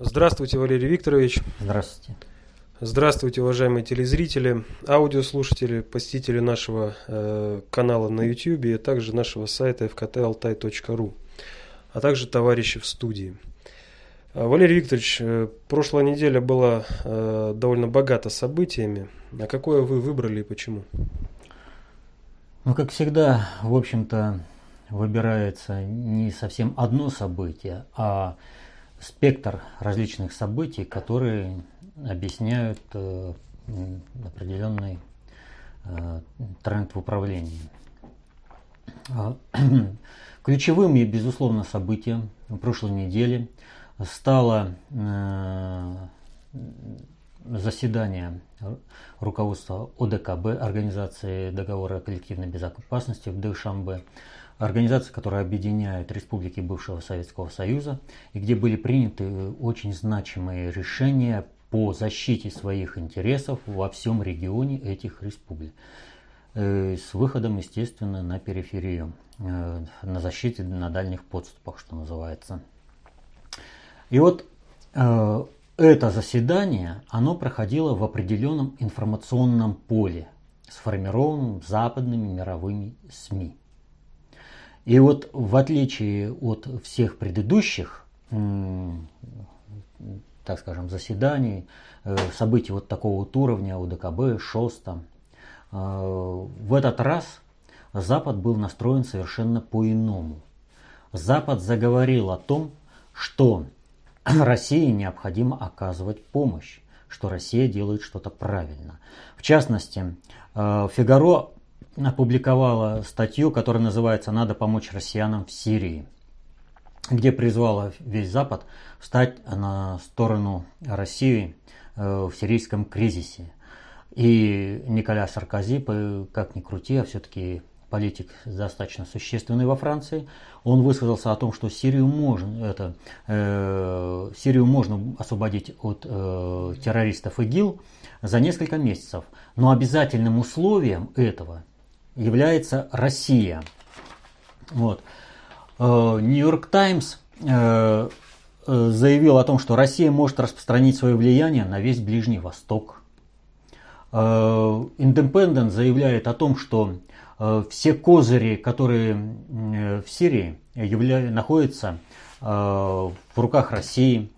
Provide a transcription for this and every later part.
Здравствуйте, Валерий Викторович. Здравствуйте. Здравствуйте, уважаемые телезрители, аудиослушатели, посетители нашего э, канала на YouTube и также нашего сайта fktalтай.ru, а также товарищи в студии. А, Валерий Викторович, э, прошлая неделя была э, довольно богата событиями. А какое вы выбрали и почему? Ну, как всегда, в общем-то, выбирается не совсем одно событие, а спектр различных событий, которые объясняют э, определенный э, тренд в управлении. А, ключевым, безусловно, событием прошлой недели стало э, заседание руководства ОДКБ, Организации договора о коллективной безопасности в Душанбе, организация, которая объединяет республики бывшего Советского Союза, и где были приняты очень значимые решения по защите своих интересов во всем регионе этих республик. Э, с выходом, естественно, на периферию, э, на защите на дальних подступах, что называется. И вот э, это заседание, оно проходило в определенном информационном поле, сформированном западными мировыми СМИ. И вот в отличие от всех предыдущих, так скажем, заседаний, э, событий вот такого вот уровня УДКБ, ШОСТа, э, в этот раз Запад был настроен совершенно по-иному. Запад заговорил о том, что России необходимо оказывать помощь, что Россия делает что-то правильно. В частности, э, Фигаро опубликовала статью, которая называется «Надо помочь россиянам в Сирии», где призвала весь Запад встать на сторону России э, в сирийском кризисе. И Николя Саркози, как ни крути, а все-таки политик достаточно существенный во Франции, он высказался о том, что Сирию можно, это, э, Сирию можно освободить от э, террористов ИГИЛ за несколько месяцев. Но обязательным условием этого является Россия. Вот. Э, Нью-Йорк Таймс э, э, заявил о том, что Россия может распространить свое влияние на весь Ближний Восток. Индепендент заявляет о том, что все козыри, которые в Сирии явля... находятся в руках России,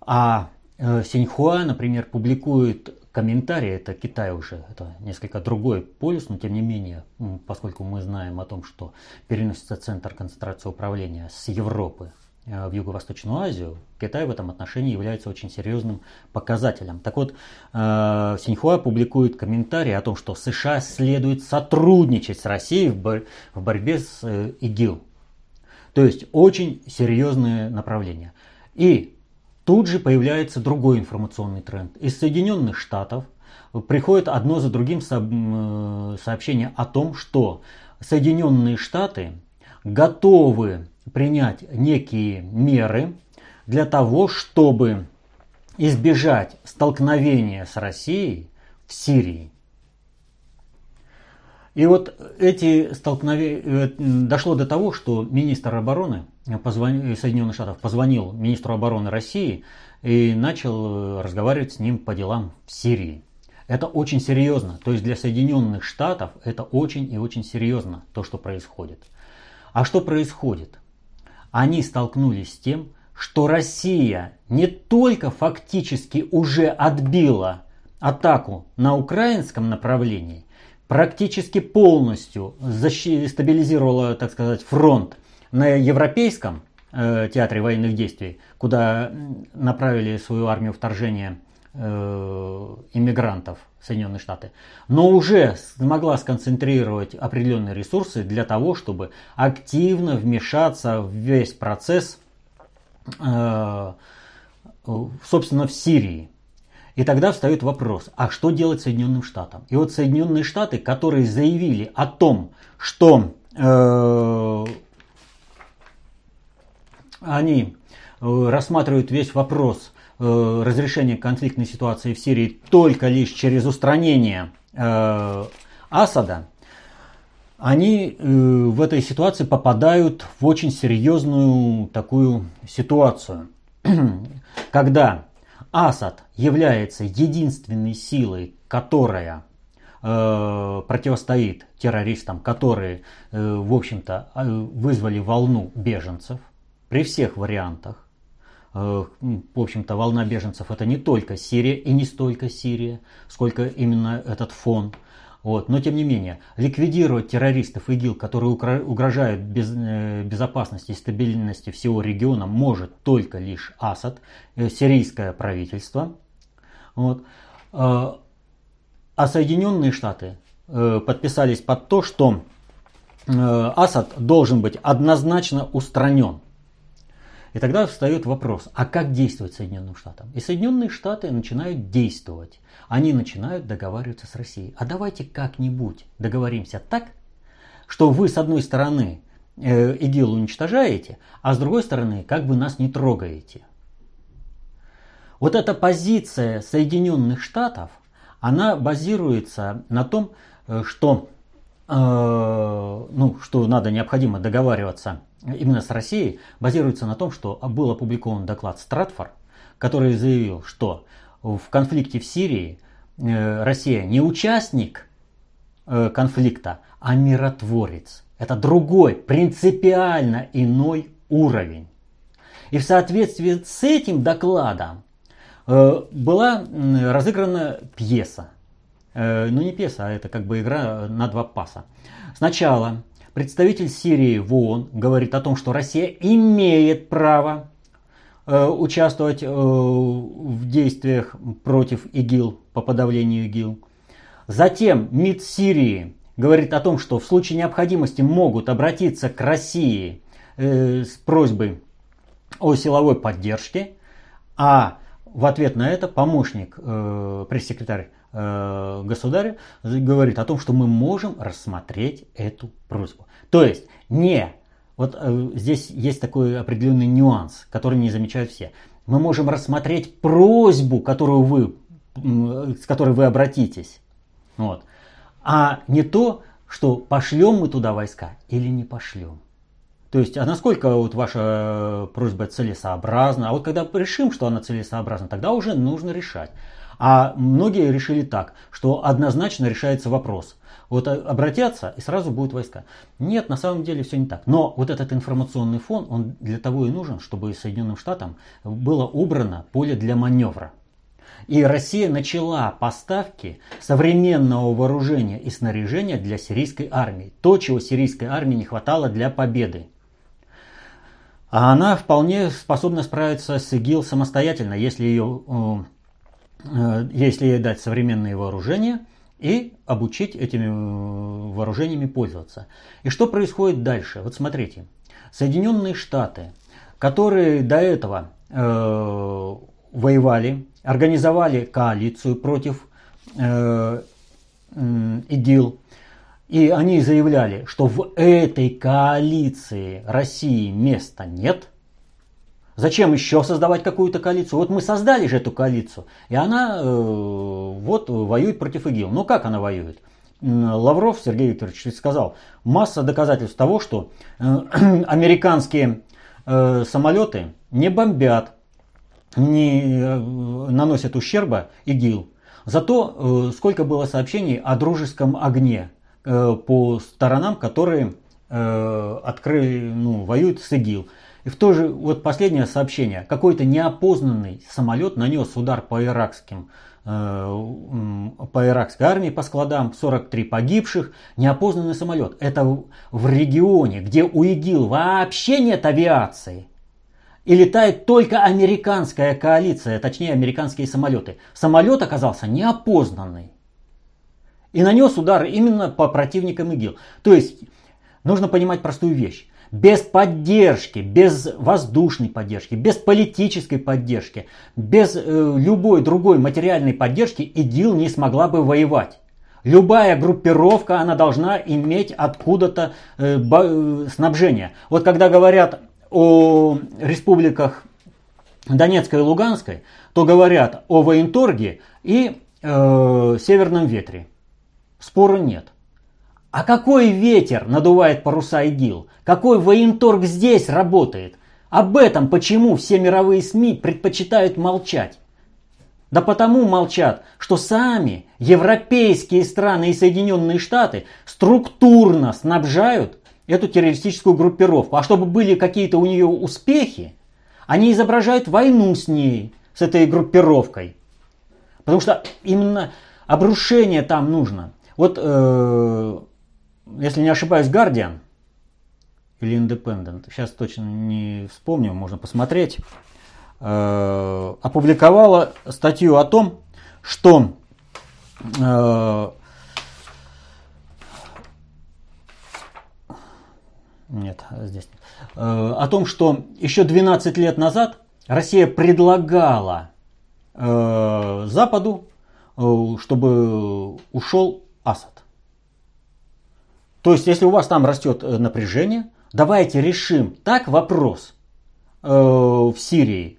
а Синьхуа, например, публикует комментарии, это Китай уже, это несколько другой полюс, но тем не менее, поскольку мы знаем о том, что переносится центр концентрации управления с Европы э, в Юго-Восточную Азию, Китай в этом отношении является очень серьезным показателем. Так вот, э, Синьхуа публикует комментарий о том, что США следует сотрудничать с Россией в, бор- в борьбе с э, ИГИЛ. То есть очень серьезное направление. И Тут же появляется другой информационный тренд. Из Соединенных Штатов приходит одно за другим э, сообщение о том, что Соединенные Штаты готовы принять некие меры для того, чтобы избежать столкновения с Россией в Сирии. И вот эти столкновения э, дошло до того, что министр обороны позвонил, Соединенных Штатов позвонил министру обороны России и начал э, разговаривать с ним по делам в Сирии. Это очень серьезно. То есть для Соединенных Штатов это очень и очень серьезно, то, что происходит. А что происходит? Они столкнулись с тем, что Россия не только фактически уже отбила атаку на украинском направлении, практически полностью стабилизировала, так сказать, фронт на Европейском э, театре военных действий, куда направили свою армию вторжения э, иммигрантов Соединенные Штаты, но уже смогла сконцентрировать определенные ресурсы для того, чтобы активно вмешаться в весь процесс, э, собственно, в Сирии. И тогда встает вопрос, а что делать Соединенным Штатам? И вот Соединенные Штаты, которые заявили о том, что э, они э, рассматривают весь вопрос э, разрешения конфликтной ситуации в Сирии только лишь через устранение э, Асада, они э, в этой ситуации попадают в очень серьезную такую ситуацию. когда Асад является единственной силой, которая э, противостоит террористам, которые, э, в общем-то, э, вызвали волну беженцев при всех вариантах. Э, в общем-то, волна беженцев это не только Сирия и не столько Сирия, сколько именно этот фон. Вот. Но тем не менее, ликвидировать террористов ИГИЛ, которые угрожают без, э, безопасности и стабильности всего региона, может только лишь Асад, э, сирийское правительство. Вот. А Соединенные Штаты подписались под то, что Асад должен быть однозначно устранен. И тогда встает вопрос, а как действовать Соединенным Штатам? И Соединенные Штаты начинают действовать. Они начинают договариваться с Россией. А давайте как-нибудь договоримся так, что вы с одной стороны э, ИГИЛ уничтожаете, а с другой стороны как бы нас не трогаете. Вот эта позиция Соединенных Штатов, она базируется на том, э, что, ну, что надо необходимо договариваться именно с Россией базируется на том, что был опубликован доклад Стратфор, который заявил, что в конфликте в Сирии э, Россия не участник э, конфликта, а миротворец. Это другой, принципиально иной уровень. И в соответствии с этим докладом э, была разыграна пьеса. Ну не пьеса, а это как бы игра на два паса. Сначала Представитель Сирии в ООН говорит о том, что Россия имеет право э, участвовать э, в действиях против ИГИЛ, по подавлению ИГИЛ. Затем МИД Сирии говорит о том, что в случае необходимости могут обратиться к России э, с просьбой о силовой поддержке, а в ответ на это помощник э, пресс-секретарь э, государя говорит о том, что мы можем рассмотреть эту просьбу. То есть не, вот э, здесь есть такой определенный нюанс, который не замечают все. Мы можем рассмотреть просьбу, которую вы, э, с которой вы обратитесь, вот, а не то, что пошлем мы туда войска или не пошлем. То есть, а насколько вот ваша просьба целесообразна? А вот когда решим, что она целесообразна, тогда уже нужно решать. А многие решили так, что однозначно решается вопрос. Вот обратятся и сразу будут войска. Нет, на самом деле все не так. Но вот этот информационный фон, он для того и нужен, чтобы Соединенным Штатам было убрано поле для маневра. И Россия начала поставки современного вооружения и снаряжения для сирийской армии. То, чего сирийской армии не хватало для победы. А она вполне способна справиться с ИГИЛ самостоятельно, если, ее, э, э, если ей дать современные вооружения и обучить этими э, вооружениями пользоваться. И что происходит дальше? Вот смотрите. Соединенные Штаты, которые до этого э, воевали, организовали коалицию против э, ИГИЛ, и они заявляли, что в этой коалиции России места нет. Зачем еще создавать какую-то коалицию? Вот мы создали же эту коалицию, и она э, вот воюет против ИГИЛ. Ну как она воюет? Лавров Сергей Викторович сказал, масса доказательств того, что э, американские э, самолеты не бомбят, не э, наносят ущерба ИГИЛ. Зато э, сколько было сообщений о дружеском огне Э, по сторонам, которые э, открыли, ну, воюют с ИГИЛ. И в то же, вот последнее сообщение, какой-то неопознанный самолет нанес удар по иракским э, по иракской армии по складам, 43 погибших, неопознанный самолет. Это в регионе, где у ИГИЛ вообще нет авиации. И летает только американская коалиция, точнее американские самолеты. Самолет оказался неопознанный и нанес удар именно по противникам ИГИЛ. То есть нужно понимать простую вещь. Без поддержки, без воздушной поддержки, без политической поддержки, без э, любой другой материальной поддержки ИГИЛ не смогла бы воевать. Любая группировка, она должна иметь откуда-то э, э, снабжение. Вот когда говорят о республиках Донецкой и Луганской, то говорят о военторге и э, северном ветре. Спора нет. А какой ветер надувает паруса ИГИЛ? Какой военторг здесь работает? Об этом почему все мировые СМИ предпочитают молчать? Да потому молчат, что сами европейские страны и Соединенные Штаты структурно снабжают эту террористическую группировку. А чтобы были какие-то у нее успехи, они изображают войну с ней, с этой группировкой. Потому что именно обрушение там нужно. Вот, э, если не ошибаюсь, Guardian или Independent, сейчас точно не вспомню, можно посмотреть, э, опубликовала статью о том, что э, нет, здесь нет, э, о том, что еще 12 лет назад Россия предлагала Западу, чтобы ушел Асад. То есть, если у вас там растет напряжение, давайте решим так вопрос э, в Сирии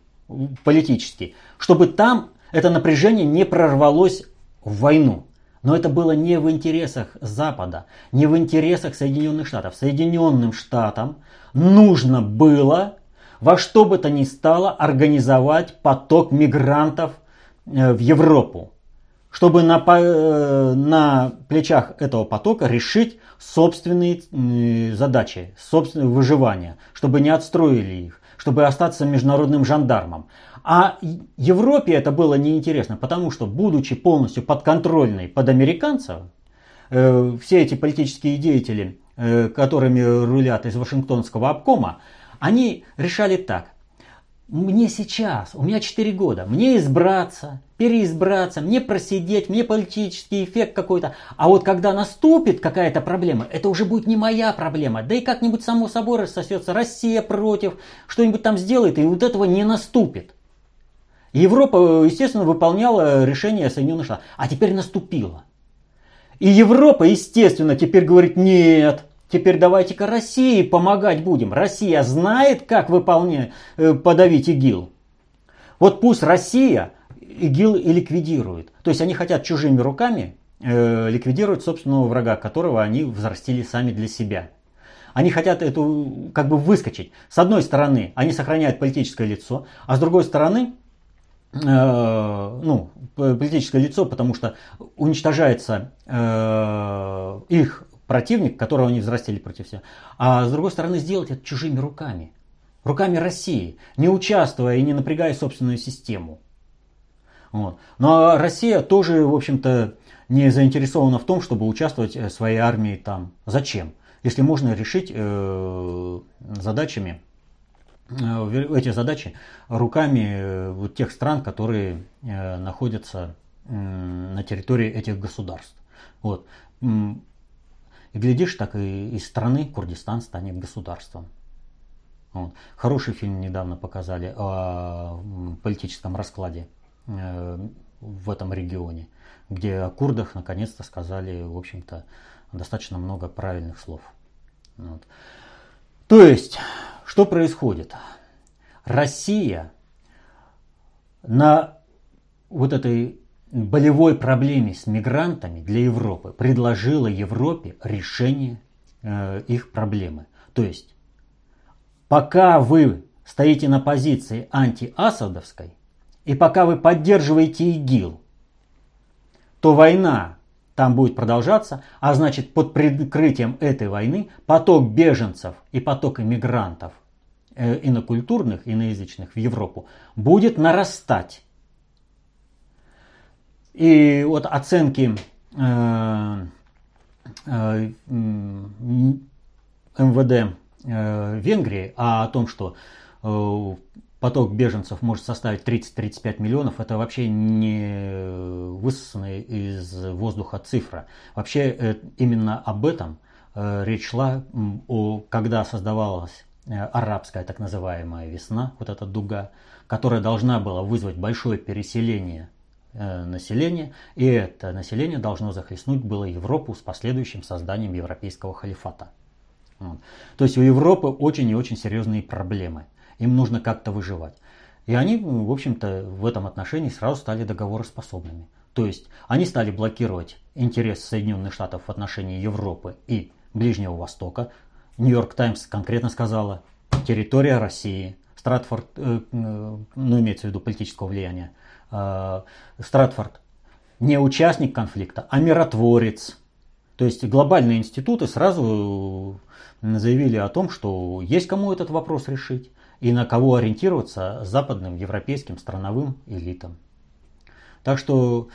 политический, чтобы там это напряжение не прорвалось в войну. Но это было не в интересах Запада, не в интересах Соединенных Штатов. Соединенным Штатам нужно было во что бы то ни стало организовать поток мигрантов э, в Европу, чтобы на, э, на плечах этого потока решить собственные задачи, собственное выживание, чтобы не отстроили их, чтобы остаться международным жандармом. А Европе это было неинтересно, потому что, будучи полностью подконтрольной под американцев, э, все эти политические деятели, э, которыми рулят из Вашингтонского обкома, они решали так мне сейчас, у меня 4 года, мне избраться, переизбраться, мне просидеть, мне политический эффект какой-то. А вот когда наступит какая-то проблема, это уже будет не моя проблема. Да и как-нибудь само собой рассосется, Россия против, что-нибудь там сделает, и вот этого не наступит. Европа, естественно, выполняла решение Соединенных Штатов. А теперь наступило. И Европа, естественно, теперь говорит, нет, Теперь давайте-ка России помогать будем. Россия знает, как выполнять, э, подавить ИГИЛ. Вот пусть Россия ИГИЛ и ликвидирует. То есть они хотят чужими руками э, ликвидировать собственного врага, которого они взрастили сами для себя. Они хотят эту как бы выскочить. С одной стороны, они сохраняют политическое лицо, а с другой стороны, э, ну, политическое лицо, потому что уничтожается э, их противник, которого они взрастили против себя. А с другой стороны, сделать это чужими руками. Руками России, не участвуя и не напрягая собственную систему. Вот. Но Россия тоже, в общем-то, не заинтересована в том, чтобы участвовать э, своей армией там. Зачем? Если можно решить э, задачами, э, эти задачи руками э, вот тех стран, которые э, находятся э, на территории этих государств. Вот. Глядишь, так и из страны Курдистан станет государством. Вот. Хороший фильм недавно показали о политическом раскладе э, в этом регионе, где о курдах наконец-то сказали, в общем-то, достаточно много правильных слов. Вот. То есть, что происходит? Россия на вот этой болевой проблеме с мигрантами для Европы предложила Европе решение э, их проблемы. То есть, пока вы стоите на позиции антиасадовской, и пока вы поддерживаете ИГИЛ, то война там будет продолжаться, а значит под прикрытием этой войны поток беженцев и поток иммигрантов э, инокультурных, иноязычных в Европу будет нарастать. И вот оценки э, э, МВД э, Венгрии о том, что поток беженцев может составить 30-35 миллионов, это вообще не высосанная из воздуха цифра. Вообще именно об этом речь шла, когда создавалась арабская так называемая весна, вот эта дуга, которая должна была вызвать большое переселение Э, населения, и это население должно захлестнуть было Европу с последующим созданием европейского халифата. Вот. То есть у Европы очень и очень серьезные проблемы. Им нужно как-то выживать. И они, в общем-то, в этом отношении сразу стали договороспособными. То есть они стали блокировать интерес Соединенных Штатов в отношении Европы и Ближнего Востока. Нью-Йорк Таймс конкретно сказала, территория России, Стратфорд, э, ну имеется в виду политического влияния, Стратфорд не участник конфликта, а миротворец. То есть глобальные институты сразу заявили о том, что есть кому этот вопрос решить и на кого ориентироваться западным европейским страновым элитам. Так что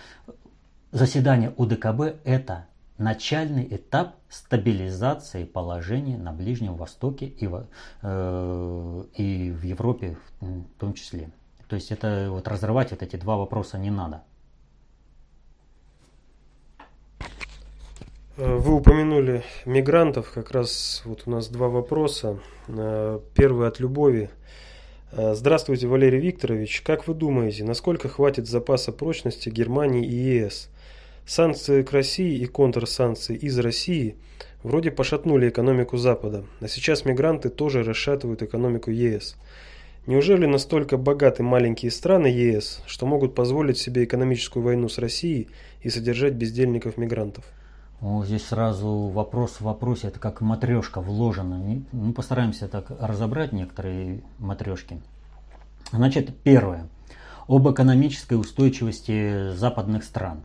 заседание УДКБ – это начальный этап стабилизации положения на Ближнем Востоке и в, э, и в Европе в том числе. То есть это вот разрывать вот эти два вопроса не надо. Э, вы упомянули мигрантов, как раз вот у нас два вопроса. Э, первый от Любови. Э, здравствуйте, Валерий Викторович. Как вы думаете, насколько хватит запаса прочности Германии и ЕС? Санкции к России и контрсанкции из России вроде пошатнули экономику Запада, а сейчас мигранты тоже расшатывают экономику ЕС. Неужели настолько богаты маленькие страны ЕС, что могут позволить себе экономическую войну с Россией и содержать бездельников-мигрантов? Ну, здесь сразу вопрос в вопросе, это как матрешка вложена. Мы ну, постараемся так разобрать некоторые матрешки. Значит, первое. Об экономической устойчивости западных стран.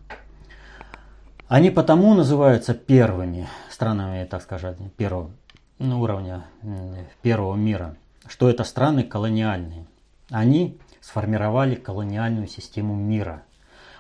Они потому называются первыми странами, так сказать, первого ну, уровня первого мира, что это страны колониальные. Они сформировали колониальную систему мира.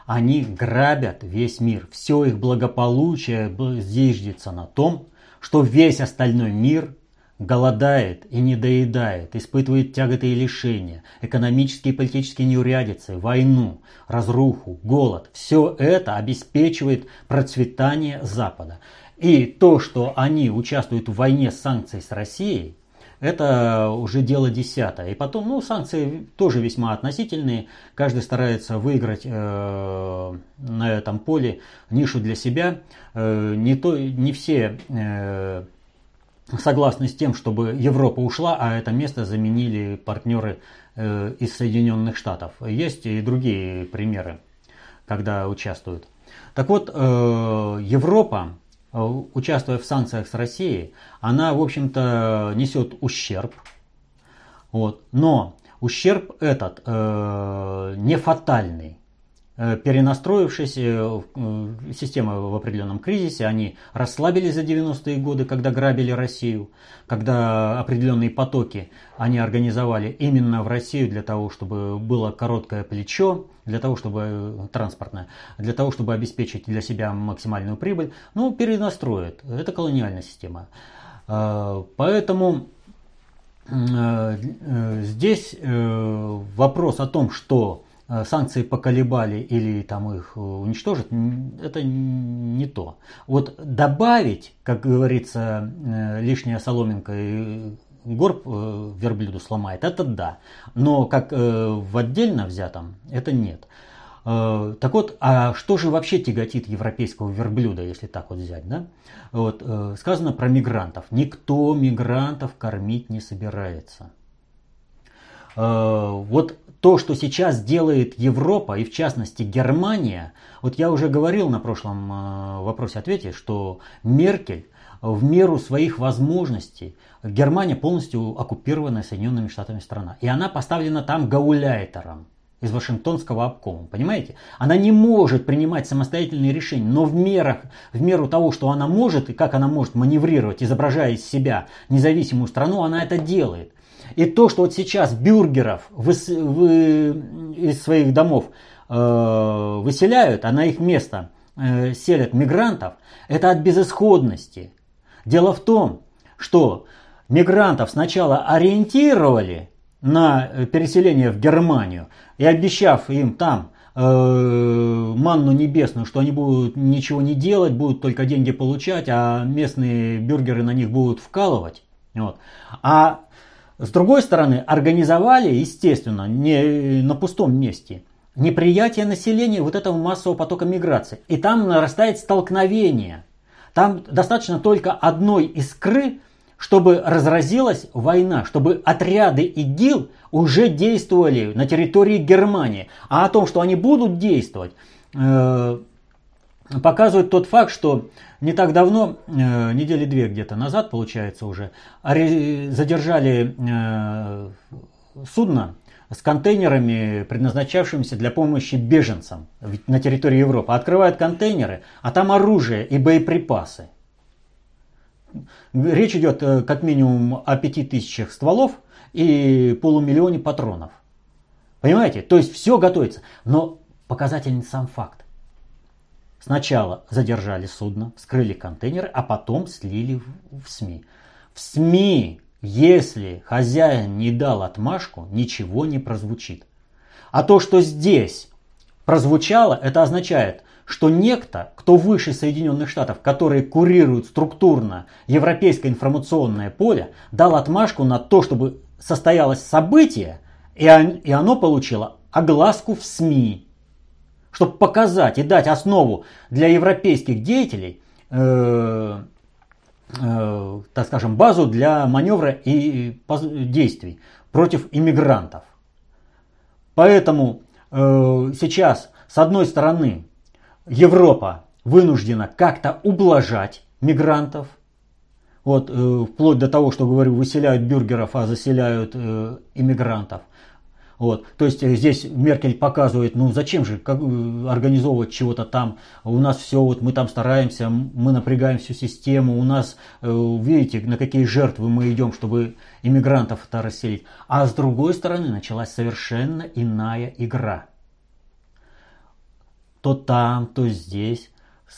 Они грабят весь мир. Все их благополучие зиждется на том, что весь остальной мир голодает и недоедает, испытывает тяготы и лишения, экономические и политические неурядицы, войну, разруху, голод. Все это обеспечивает процветание Запада. И то, что они участвуют в войне с санкцией с Россией, это уже дело десятое. И потом, ну, санкции тоже весьма относительные. Каждый старается выиграть э, на этом поле нишу для себя. Э, не, то, не все э, согласны с тем, чтобы Европа ушла, а это место заменили партнеры э, из Соединенных Штатов. Есть и другие примеры, когда участвуют. Так вот, э, Европа, участвуя в санкциях с Россией, она, в общем-то, несет ущерб. Вот. Но ущерб этот не фатальный. Э, перенастроившись, э, система в определенном кризисе, они расслабились за 90-е годы, когда грабили Россию, когда определенные потоки они организовали именно в Россию для того, чтобы было короткое плечо, для того, чтобы э, транспортное, для того, чтобы обеспечить для себя максимальную прибыль, ну, перенастроят. Это колониальная система. Поэтому здесь вопрос о том, что Э, санкции поколебали или там их э, уничтожат, это не то. Вот добавить, как говорится, э, лишняя соломинка и горб верблюду сломает, это да. Но как в отдельно взятом, это нет. Так вот, а что же вообще тяготит европейского верблюда, если так вот взять, да? Вот, сказано про мигрантов. Никто мигрантов кормить не собирается. Вот то, что сейчас делает Европа и в частности Германия, вот я уже говорил на прошлом э, вопросе-ответе, что Меркель в меру своих возможностей, Германия полностью оккупированная Соединенными Штатами страна. И она поставлена там гауляйтером из Вашингтонского обкома, понимаете? Она не может принимать самостоятельные решения, но в, мерах, в меру того, что она может и как она может маневрировать, изображая из себя независимую страну, она это делает. И то, что вот сейчас бюргеров вы, вы, из своих домов э, выселяют, а на их место э, селят мигрантов, это от безысходности. Дело в том, что мигрантов сначала ориентировали на э, переселение в Германию и обещав им там э, манну небесную, что они будут ничего не делать, будут только деньги получать, а местные бюргеры на них будут вкалывать. Вот. А с другой стороны, организовали, естественно, не на пустом месте, неприятие населения вот этого массового потока миграции. И там нарастает столкновение. Там достаточно только одной искры, чтобы разразилась война, чтобы отряды ИГИЛ уже действовали на территории Германии. А о том, что они будут действовать, э, показывает тот факт, что не так давно, э, недели две где-то назад, получается уже, задержали э, судно с контейнерами, предназначавшимися для помощи беженцам на территории Европы. Открывают контейнеры, а там оружие и боеприпасы. Речь идет э, как минимум о пяти тысячах стволов и полумиллионе патронов. Понимаете? То есть все готовится. Но показательный сам факт. Сначала задержали судно, вскрыли контейнеры, а потом слили в СМИ. В СМИ если хозяин не дал отмашку, ничего не прозвучит. А то, что здесь прозвучало, это означает, что некто, кто выше Соединенных Штатов, которые курируют структурно европейское информационное поле, дал отмашку на то, чтобы состоялось событие, и оно получило огласку в СМИ. Чтобы показать и дать основу для европейских деятелей э, Э, так скажем, базу для маневра и действий против иммигрантов. Поэтому э, сейчас, с одной стороны, Европа вынуждена как-то ублажать мигрантов, вот, э, вплоть до того, что, говорю, выселяют бюргеров, а заселяют э, иммигрантов – вот. То есть э, здесь Меркель показывает, ну зачем же как, э, организовывать чего-то там, у нас все, вот мы там стараемся, мы напрягаем всю систему, у нас, э, видите, на какие жертвы мы идем, чтобы иммигрантов-то расселить. А с другой стороны началась совершенно иная игра. То там, то здесь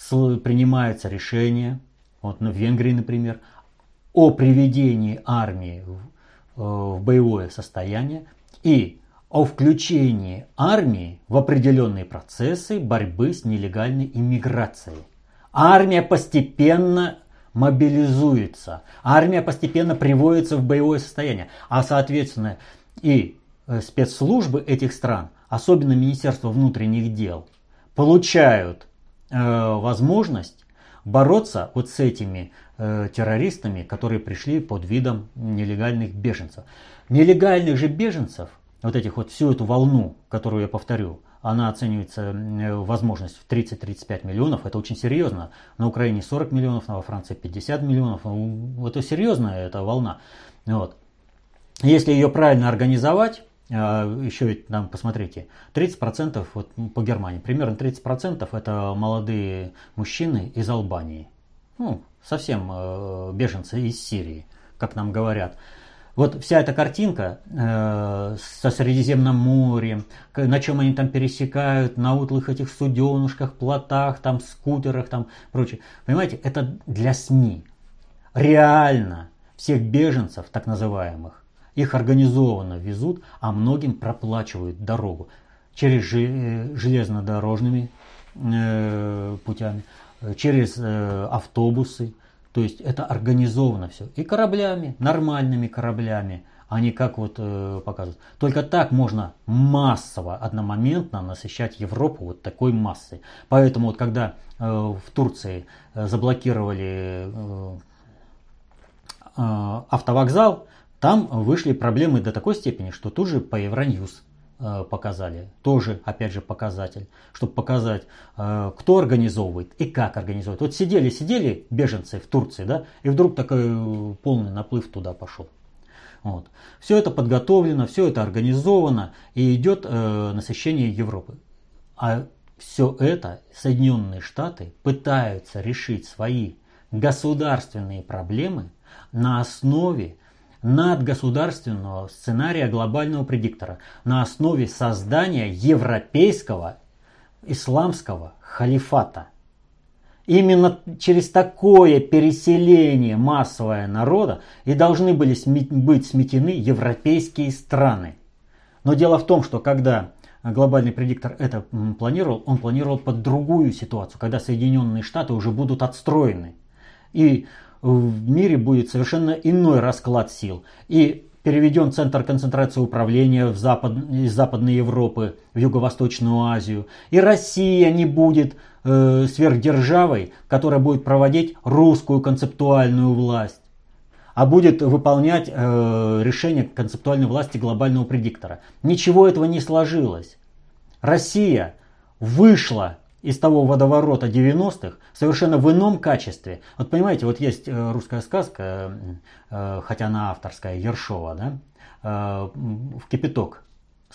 принимается решение, вот в Венгрии, например, о приведении армии в боевое состояние и о включении армии в определенные процессы борьбы с нелегальной иммиграцией. Армия постепенно мобилизуется, армия постепенно приводится в боевое состояние, а соответственно и э, спецслужбы этих стран, особенно Министерство внутренних дел, получают э, возможность бороться вот с этими э, террористами, которые пришли под видом нелегальных беженцев. Нелегальных же беженцев вот этих вот всю эту волну, которую я повторю, она оценивается возможность в 30-35 миллионов, это очень серьезно. На Украине 40 миллионов, а во Франции 50 миллионов, это серьезная эта волна. Вот. Если ее правильно организовать, а, еще ведь там, посмотрите, 30% вот по Германии, примерно 30% это молодые мужчины из Албании. Ну, совсем э, беженцы из Сирии, как нам говорят. Вот вся эта картинка э, со Средиземным морем, на чем они там пересекают, на утлых этих суденушках, плотах, там, скутерах, там, прочее. Понимаете, это для СМИ. Реально всех беженцев, так называемых, их организованно везут, а многим проплачивают дорогу через э, железнодорожными э, путями, через э, автобусы, то есть это организовано все. И кораблями, нормальными кораблями, а не как вот э, показывают. Только так можно массово, одномоментно насыщать Европу вот такой массой. Поэтому вот когда э, в Турции э, заблокировали э, э, автовокзал, там вышли проблемы до такой степени, что тут же по Евроньюз показали. Тоже, опять же, показатель, чтобы показать, э, кто организовывает и как организовывает. Вот сидели-сидели беженцы в Турции, да, и вдруг такой э, полный наплыв туда пошел. Вот. Все это подготовлено, все это организовано и идет э, насыщение Европы. А все это Соединенные Штаты пытаются решить свои государственные проблемы на основе надгосударственного сценария глобального предиктора на основе создания европейского исламского халифата. Именно через такое переселение массовое народа и должны были быть сметены европейские страны. Но дело в том, что когда глобальный предиктор это планировал, он планировал под другую ситуацию, когда Соединенные Штаты уже будут отстроены. И в мире будет совершенно иной расклад сил. И переведен центр концентрации управления в запад, из Западной Европы в Юго-Восточную Азию. И Россия не будет э, сверхдержавой, которая будет проводить русскую концептуальную власть, а будет выполнять э, решения концептуальной власти глобального предиктора. Ничего этого не сложилось. Россия вышла из того водоворота 90-х совершенно в ином качестве. Вот понимаете, вот есть э, русская сказка, э, хотя она авторская, Ершова, да? в кипяток,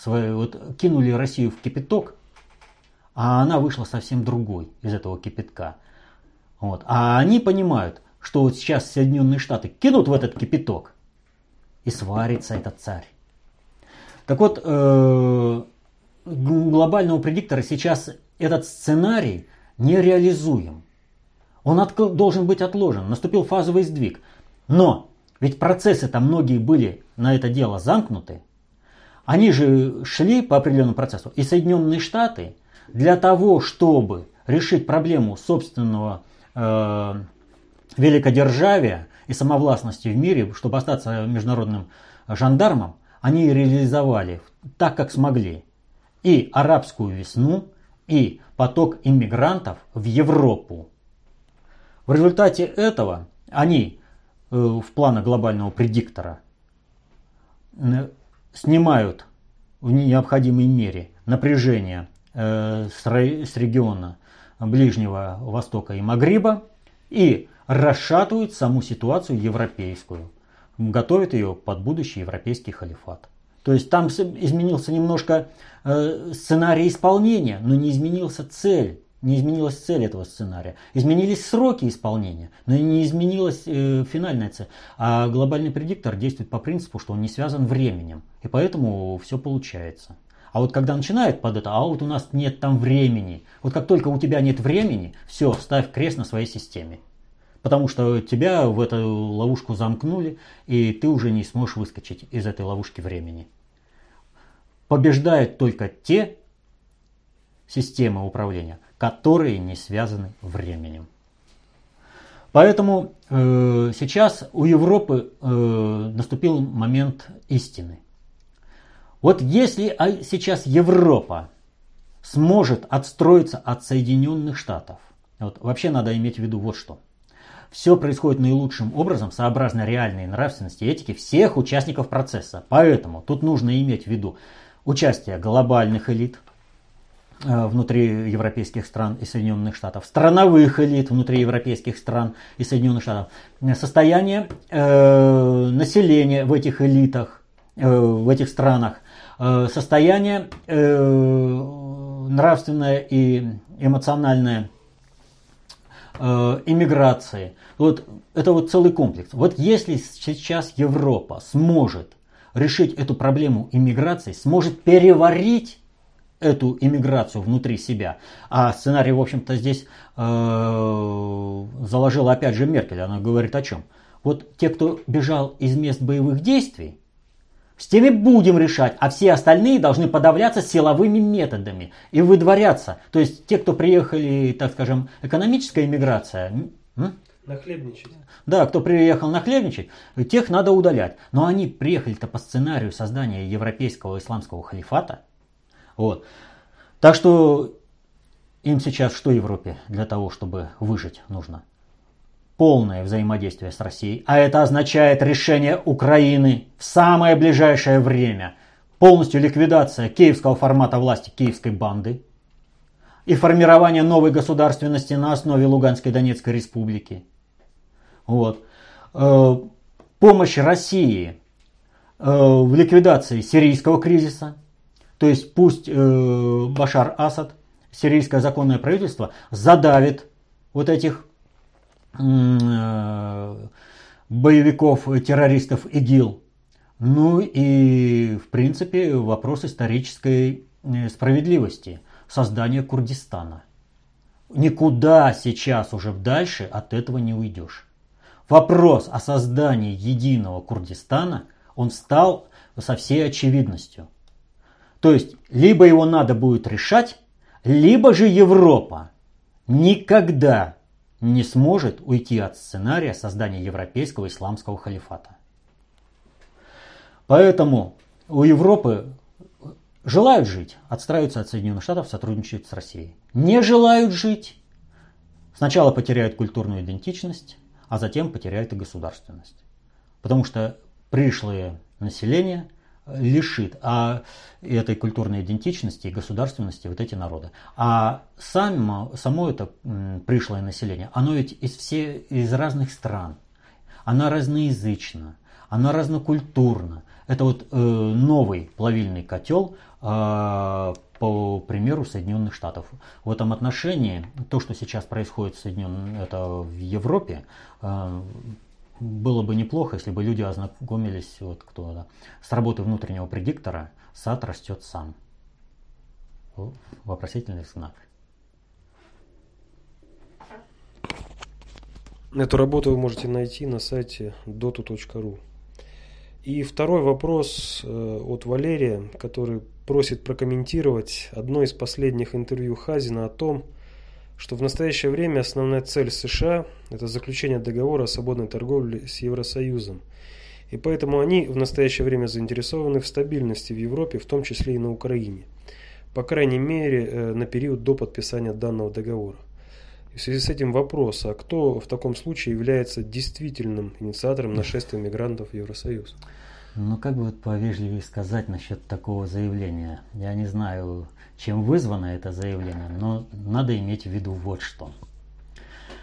вот кинули Россию в кипяток, а она вышла совсем другой из этого кипятка. Вот. А они понимают, что вот сейчас Соединенные Штаты кинут в этот кипяток, и сварится этот царь. Так вот, э, глобального предиктора сейчас этот сценарий нереализуем. Он от, должен быть отложен, наступил фазовый сдвиг. Но ведь процессы там многие были на это дело замкнуты. Они же шли по определенному процессу. И Соединенные Штаты для того, чтобы решить проблему собственного э, великодержавия и самовластности в мире, чтобы остаться международным жандармом, они реализовали так, как смогли. И арабскую весну, и поток иммигрантов в Европу. В результате этого они э, в планах глобального предиктора снимают в необходимой мере напряжение э, с региона Ближнего Востока и Магриба и расшатывают саму ситуацию европейскую, готовят ее под будущий европейский халифат. То есть там изменился немножко сценарий исполнения, но не изменился цель. Не изменилась цель этого сценария. Изменились сроки исполнения, но не изменилась э, финальная цель. А глобальный предиктор действует по принципу, что он не связан временем. И поэтому все получается. А вот когда начинает под это, а вот у нас нет там времени. Вот как только у тебя нет времени, все, ставь крест на своей системе. Потому что тебя в эту ловушку замкнули, и ты уже не сможешь выскочить из этой ловушки времени. Побеждают только те системы управления, которые не связаны временем. Поэтому э, сейчас у Европы э, наступил момент истины. Вот если а, сейчас Европа сможет отстроиться от Соединенных Штатов, вот, вообще надо иметь в виду вот что. Все происходит наилучшим образом сообразно реальной нравственности и этике всех участников процесса. Поэтому тут нужно иметь в виду участие глобальных элит, Э, внутри европейских стран и Соединенных Штатов, страновых элит внутри европейских стран и Соединенных Штатов, состояние э, населения в этих элитах, э, в этих странах, э, состояние э, нравственное и эмоциональное э, иммиграции. Вот это вот целый комплекс. Вот если сейчас Европа сможет решить эту проблему иммиграции, сможет переварить эту иммиграцию внутри себя. А сценарий, в общем-то, здесь э, заложила опять же Меркель. Она говорит о чем? Вот те, кто бежал из мест боевых действий, с теми будем решать, а все остальные должны подавляться силовыми методами и выдворяться. То есть те, кто приехали, так скажем, экономическая иммиграция, Нахлебничать. Да, кто приехал нахлебничать, тех надо удалять. Но они приехали-то по сценарию создания европейского исламского халифата – вот. Так что им сейчас что Европе для того, чтобы выжить нужно? Полное взаимодействие с Россией. А это означает решение Украины в самое ближайшее время. Полностью ликвидация киевского формата власти киевской банды и формирование новой государственности на основе Луганской Донецкой республики. Вот. Э, помощь России э, в ликвидации сирийского кризиса – то есть пусть э, Башар Асад, сирийское законное правительство, задавит вот этих боевиков, террористов ИГИЛ. Ну и, в принципе, вопрос исторической э, справедливости, создания Курдистана. Никуда сейчас уже дальше от этого не уйдешь. Вопрос о создании единого Курдистана, он стал со всей очевидностью. То есть, либо его надо будет решать, либо же Европа никогда не сможет уйти от сценария создания европейского исламского халифата. Поэтому у Европы желают жить, отстраиваются от Соединенных Штатов, сотрудничают с Россией. Не желают жить, сначала потеряют культурную идентичность, а затем потеряют и государственность. Потому что пришлое население – лишит а этой культурной идентичности и государственности вот эти народы. А само, само это пришлое население, оно ведь из, все, из разных стран, оно разноязычно, оно разнокультурно. Это вот э, новый плавильный котел э, по примеру Соединенных Штатов. В этом отношении то, что сейчас происходит в, Соединен... это в Европе, э, было бы неплохо, если бы люди ознакомились вот, кто, да, с работой внутреннего предиктора «Сад растет сам». Вопросительный знак. Эту работу вы можете найти на сайте dotu.ru. И второй вопрос э, от Валерия, который просит прокомментировать одно из последних интервью Хазина о том, что в настоящее время основная цель США – это заключение договора о свободной торговле с Евросоюзом. И поэтому они в настоящее время заинтересованы в стабильности в Европе, в том числе и на Украине. По крайней мере, э, на период до подписания данного договора. В связи с этим вопрос, а кто в таком случае является действительным инициатором нашествия мигрантов в Евросоюз? Ну, как бы вот повежливее сказать насчет такого заявления. Я не знаю, чем вызвано это заявление, но надо иметь в виду вот что.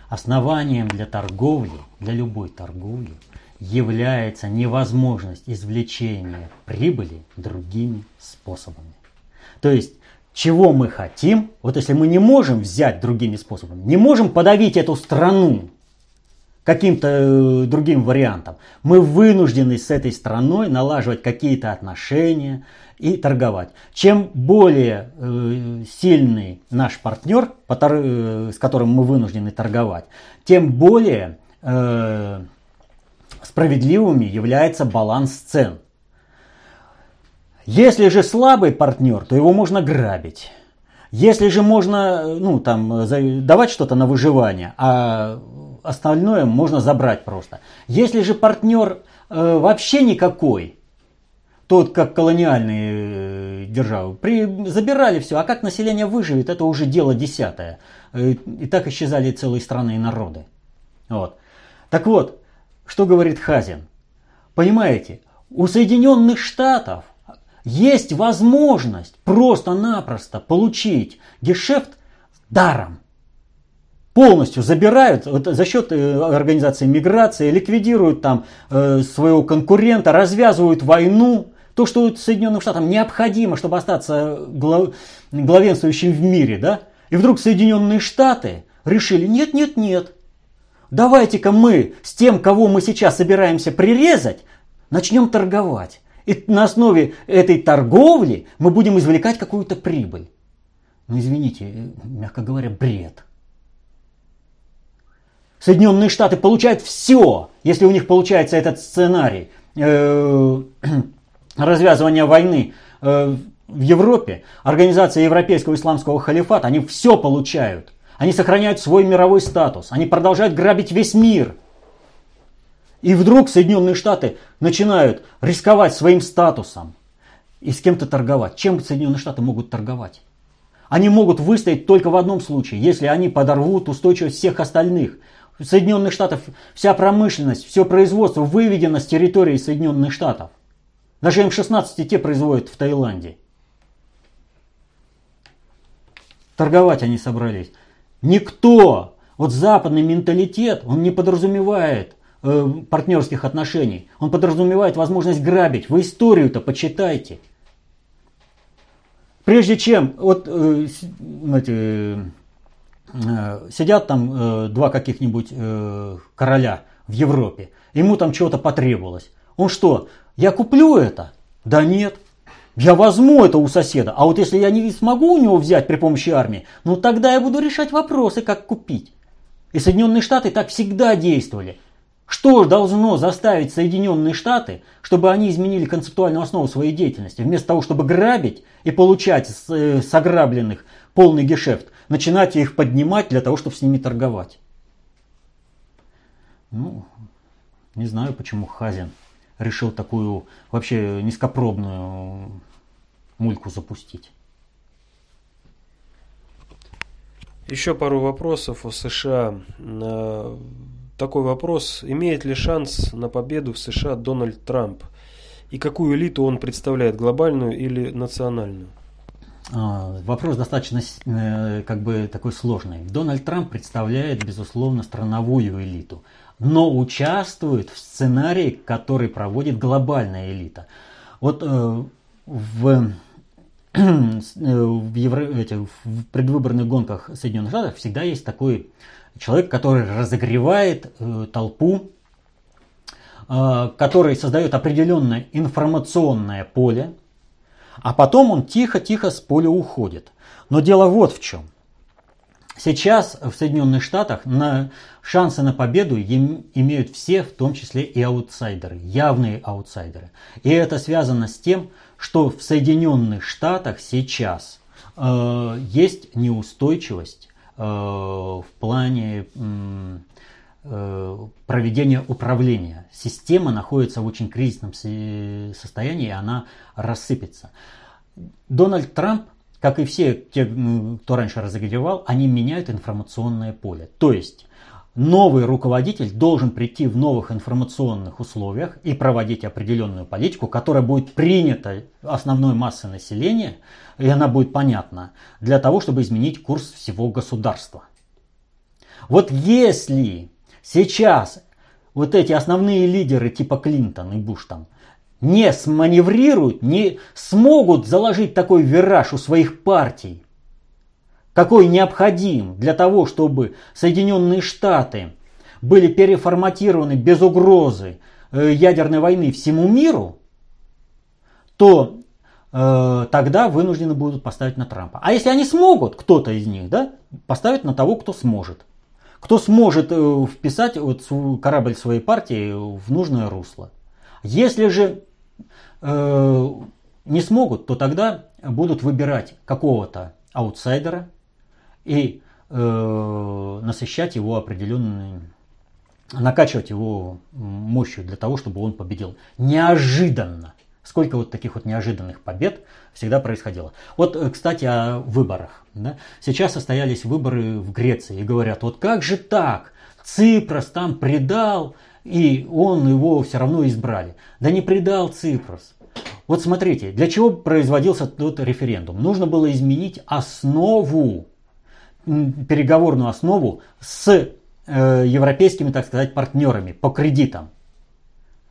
Основанием для торговли, для любой торговли, является невозможность извлечения прибыли другими способами. То есть чего мы хотим, вот если мы не можем взять другими способами, не можем подавить эту страну каким-то э, другим вариантом, мы вынуждены с этой страной налаживать какие-то отношения и торговать. Чем более э, сильный наш партнер, э, с которым мы вынуждены торговать, тем более э, справедливыми является баланс цен. Если же слабый партнер, то его можно грабить. Если же можно ну, там, давать что-то на выживание, а остальное можно забрать просто. Если же партнер э, вообще никакой, тот как колониальные э, державы, при, забирали все, а как население выживет, это уже дело десятое. И, э, и так исчезали целые страны и народы. Вот. Так вот, что говорит Хазин? Понимаете, у Соединенных Штатов есть возможность просто-напросто получить гешефт даром. Полностью забирают вот, за счет э, организации миграции, ликвидируют там э, своего конкурента, развязывают войну. То, что Соединенным Штатам необходимо, чтобы остаться глав, главенствующим в мире, да? И вдруг Соединенные Штаты решили, нет, нет, нет, давайте-ка мы с тем, кого мы сейчас собираемся прирезать, начнем торговать. И на основе этой торговли мы будем извлекать какую-то прибыль. Ну, извините, мягко говоря, бред. Соединенные Штаты получают все, если у них получается этот сценарий э, развязывания войны э, в Европе, Организация Европейского Исламского Халифата, они все получают. Они сохраняют свой мировой статус, они продолжают грабить весь мир – и вдруг Соединенные Штаты начинают рисковать своим статусом и с кем-то торговать. Чем Соединенные Штаты могут торговать? Они могут выстоять только в одном случае, если они подорвут устойчивость всех остальных. В Соединенных Штатах вся промышленность, все производство выведено с территории Соединенных Штатов. Даже М-16 те производят в Таиланде. Торговать они собрались. Никто, вот западный менталитет, он не подразумевает э, партнерских отношений. Он подразумевает возможность грабить. Вы историю-то почитайте. Прежде чем, вот э, знаете, э, сидят там э, два каких-нибудь э, короля в Европе, ему там чего-то потребовалось. Он что, я куплю это? Да нет. Я возьму это у соседа, а вот если я не смогу у него взять при помощи армии, ну тогда я буду решать вопросы, как купить. И Соединенные Штаты так всегда действовали. Что должно заставить Соединенные Штаты, чтобы они изменили концептуальную основу своей деятельности? Вместо того, чтобы грабить и получать с, э, с ограбленных полный гешефт, начинать их поднимать для того, чтобы с ними торговать. Ну, не знаю, почему Хазин решил такую вообще низкопробную мульку запустить. Еще пару вопросов о США такой вопрос. Имеет ли шанс на победу в США Дональд Трамп? И какую элиту он представляет, глобальную или национальную? А, вопрос достаточно э, как бы такой сложный. Дональд Трамп представляет, безусловно, страновую элиту, но участвует в сценарии, который проводит глобальная элита. Вот э, в, в, евро, этих, в предвыборных гонках Соединенных Штатов всегда есть такой человек, который разогревает э, толпу, э, который создает определенное информационное поле, а потом он тихо-тихо с поля уходит. Но дело вот в чем. Сейчас в Соединенных Штатах на шансы на победу имеют все, в том числе и аутсайдеры, явные аутсайдеры. И это связано с тем, что в Соединенных Штатах сейчас э, есть неустойчивость э, в плане э, проведения управления. Система находится в очень кризисном состоянии, и она рассыпется. Дональд Трамп как и все те, кто раньше разогревал, они меняют информационное поле. То есть новый руководитель должен прийти в новых информационных условиях и проводить определенную политику, которая будет принята основной массой населения, и она будет понятна, для того, чтобы изменить курс всего государства. Вот если сейчас вот эти основные лидеры типа Клинтон и Буш там – не сманеврируют, не смогут заложить такой вираж у своих партий, какой необходим для того, чтобы Соединенные Штаты были переформатированы без угрозы э, ядерной войны всему миру, то э, тогда вынуждены будут поставить на Трампа. А если они смогут, кто-то из них, да, поставить на того, кто сможет. Кто сможет э, вписать вот корабль своей партии в нужное русло. Если же Э, не смогут, то тогда будут выбирать какого-то аутсайдера и э, насыщать его определенной, накачивать его мощью для того, чтобы он победил. Неожиданно. Сколько вот таких вот неожиданных побед всегда происходило. Вот, э, кстати, о выборах. Да? Сейчас состоялись выборы в Греции и говорят, вот как же так? Ципрос там предал, и он его все равно избрали. Да не предал Ципрос. Вот смотрите, для чего производился тот референдум? Нужно было изменить основу, переговорную основу с э, европейскими, так сказать, партнерами по кредитам.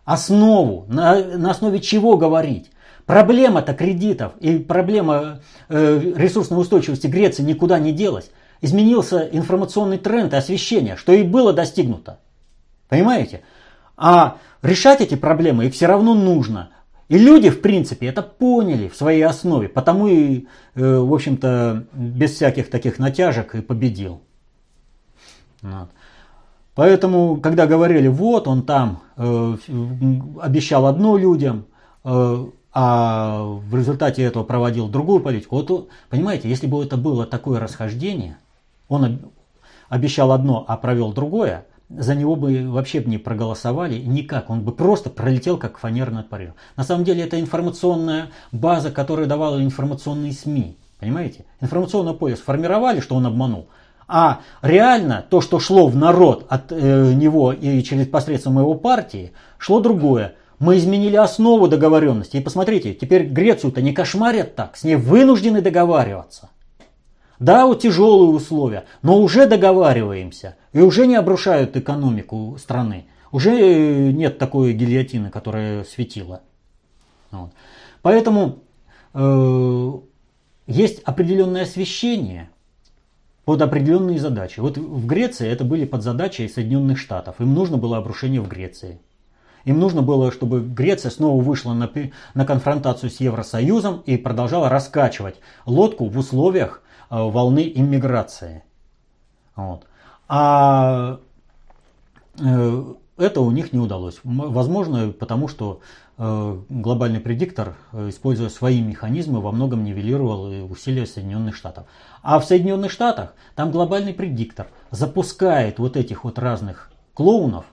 Основу, на, на основе чего говорить? Проблема-то кредитов и проблема э, ресурсной устойчивости Греции никуда не делась. Изменился информационный тренд и освещение, что и было достигнуто. Понимаете? А решать эти проблемы их все равно нужно. И люди, в принципе, это поняли в своей основе, потому и, э, в общем-то, без всяких таких натяжек и победил. Вот. Поэтому, когда говорили, вот он там э, обещал одно людям, э, а в результате этого проводил другую политику, вот, понимаете, если бы это было такое расхождение, он обещал одно, а провел другое, за него бы вообще не проголосовали никак. Он бы просто пролетел как фанер над Парижем. На самом деле это информационная база, которая давала информационные СМИ. Понимаете? Информационное поле сформировали, что он обманул. А реально то, что шло в народ от э, него и через посредством его партии, шло другое. Мы изменили основу договоренности. И посмотрите, теперь Грецию-то не кошмарят так, с ней вынуждены договариваться. Да, вот тяжелые условия, но уже договариваемся. И уже не обрушают экономику страны. Уже э, нет такой гильотины, которая светила. Вот. Поэтому э, есть определенное освещение под определенные задачи. Вот в Греции это были под задачей Соединенных Штатов. Им нужно было обрушение в Греции. Им нужно было, чтобы Греция снова вышла на, на конфронтацию с Евросоюзом и продолжала раскачивать лодку в условиях волны иммиграции. Вот. А э, это у них не удалось. Возможно, потому что э, глобальный предиктор, э, используя свои механизмы, во многом нивелировал усилия Соединенных Штатов. А в Соединенных Штатах там глобальный предиктор запускает вот этих вот разных клоунов,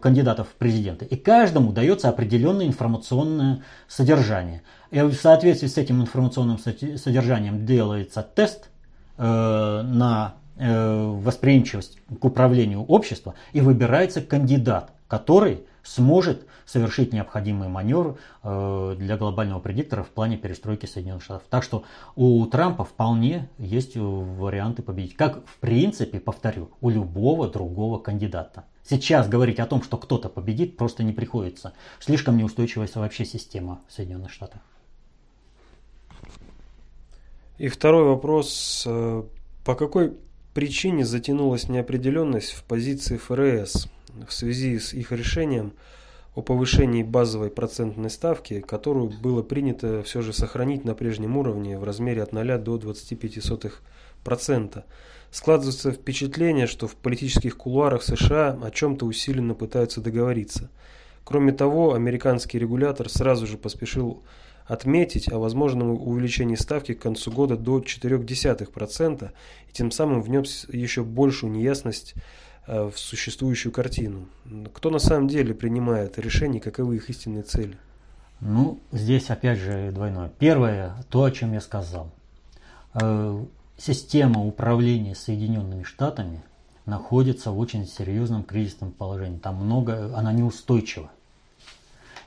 кандидатов в президенты, и каждому дается определенное информационное содержание. И в соответствии с этим информационным содержанием делается тест на Э, восприимчивость к управлению общества и выбирается кандидат, который сможет совершить необходимый маневр э, для глобального предиктора в плане перестройки Соединенных Штатов. Так что у Трампа вполне есть варианты победить. Как в принципе, повторю, у любого другого кандидата. Сейчас говорить о том, что кто-то победит, просто не приходится. Слишком неустойчивая вообще система в Соединенных Штатах. И второй вопрос. Э, по какой причине затянулась неопределенность в позиции ФРС в связи с их решением о повышении базовой процентной ставки, которую было принято все же сохранить на прежнем уровне в размере от 0 до 25%. Складывается впечатление, что в политических кулуарах США о чем-то усиленно пытаются договориться. Кроме того, американский регулятор сразу же поспешил отметить о возможном увеличении ставки к концу года до 0,4% и тем самым внес еще большую неясность э, в существующую картину. Кто на самом деле принимает решения, каковы их истинные цели? Ну, здесь опять же двойное. Первое, то, о чем я сказал. Система управления Соединенными Штатами находится в очень серьезном кризисном положении. Там много, она неустойчива.